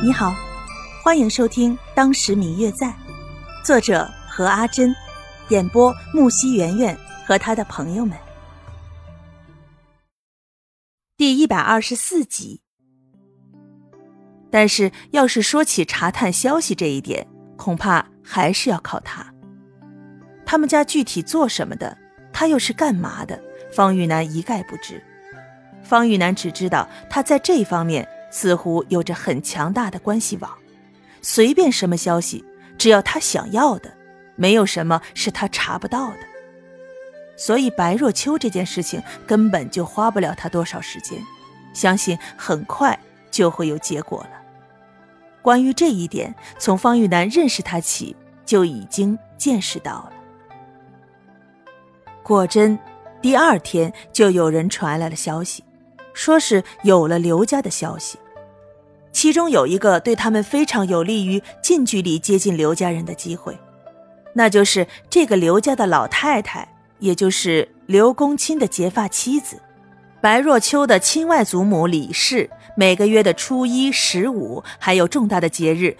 你好，欢迎收听《当时明月在》，作者何阿珍，演播木西圆圆和他的朋友们。第一百二十四集。但是，要是说起查探消息这一点，恐怕还是要靠他。他们家具体做什么的，他又是干嘛的，方玉楠一概不知。方玉楠只知道他在这方面。似乎有着很强大的关系网，随便什么消息，只要他想要的，没有什么是他查不到的。所以白若秋这件事情根本就花不了他多少时间，相信很快就会有结果了。关于这一点，从方玉楠认识他起就已经见识到了。果真，第二天就有人传来了消息。说是有了刘家的消息，其中有一个对他们非常有利于近距离接近刘家人的机会，那就是这个刘家的老太太，也就是刘公卿的结发妻子，白若秋的亲外祖母李氏，每个月的初一、十五，还有重大的节日，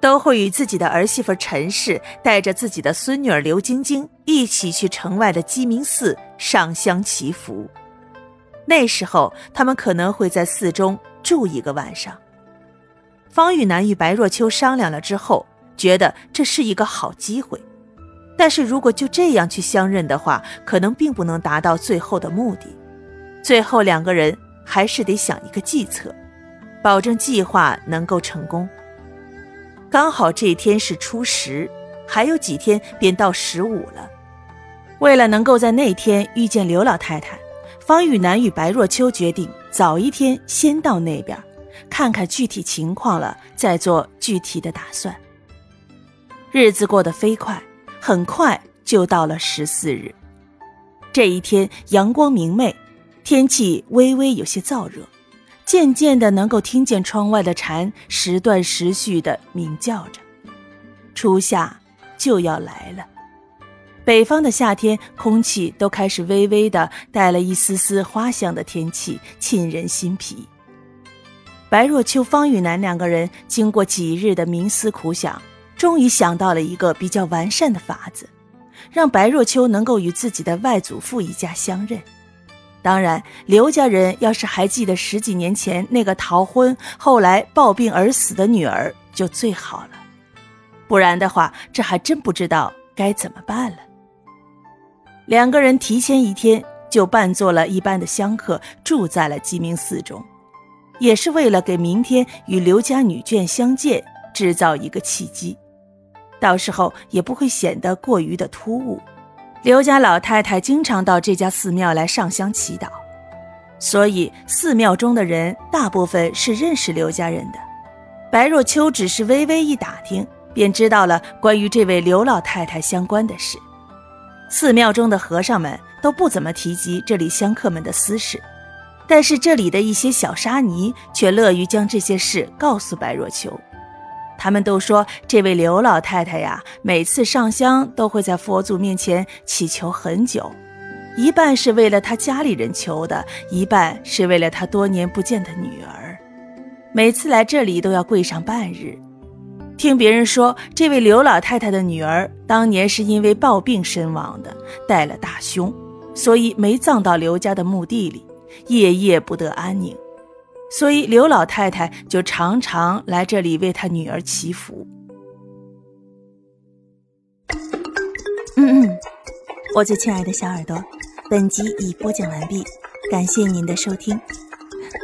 都会与自己的儿媳妇陈氏带着自己的孙女儿刘晶晶一起去城外的鸡鸣寺上香祈福。那时候，他们可能会在寺中住一个晚上。方玉楠与白若秋商量了之后，觉得这是一个好机会。但是如果就这样去相认的话，可能并不能达到最后的目的。最后两个人还是得想一个计策，保证计划能够成功。刚好这天是初十，还有几天便到十五了。为了能够在那天遇见刘老太太。方玉楠与白若秋决定早一天先到那边，看看具体情况了，再做具体的打算。日子过得飞快，很快就到了十四日。这一天阳光明媚，天气微微有些燥热，渐渐的能够听见窗外的蝉时断时续的鸣叫着。初夏就要来了。北方的夏天，空气都开始微微的带了一丝丝花香的天气，沁人心脾。白若秋、方玉楠两个人经过几日的冥思苦想，终于想到了一个比较完善的法子，让白若秋能够与自己的外祖父一家相认。当然，刘家人要是还记得十几年前那个逃婚后来暴病而死的女儿，就最好了。不然的话，这还真不知道该怎么办了。两个人提前一天就扮作了一般的香客，住在了鸡鸣寺中，也是为了给明天与刘家女眷相见制造一个契机，到时候也不会显得过于的突兀。刘家老太太经常到这家寺庙来上香祈祷，所以寺庙中的人大部分是认识刘家人的。白若秋只是微微一打听，便知道了关于这位刘老太太相关的事。寺庙中的和尚们都不怎么提及这里香客们的私事，但是这里的一些小沙弥却乐于将这些事告诉白若秋。他们都说，这位刘老太太呀，每次上香都会在佛祖面前祈求很久，一半是为了他家里人求的，一半是为了他多年不见的女儿。每次来这里都要跪上半日。听别人说，这位刘老太太的女儿当年是因为暴病身亡的，带了大凶，所以没葬到刘家的墓地里，夜夜不得安宁，所以刘老太太就常常来这里为她女儿祈福。嗯嗯，我最亲爱的小耳朵，本集已播讲完毕，感谢您的收听。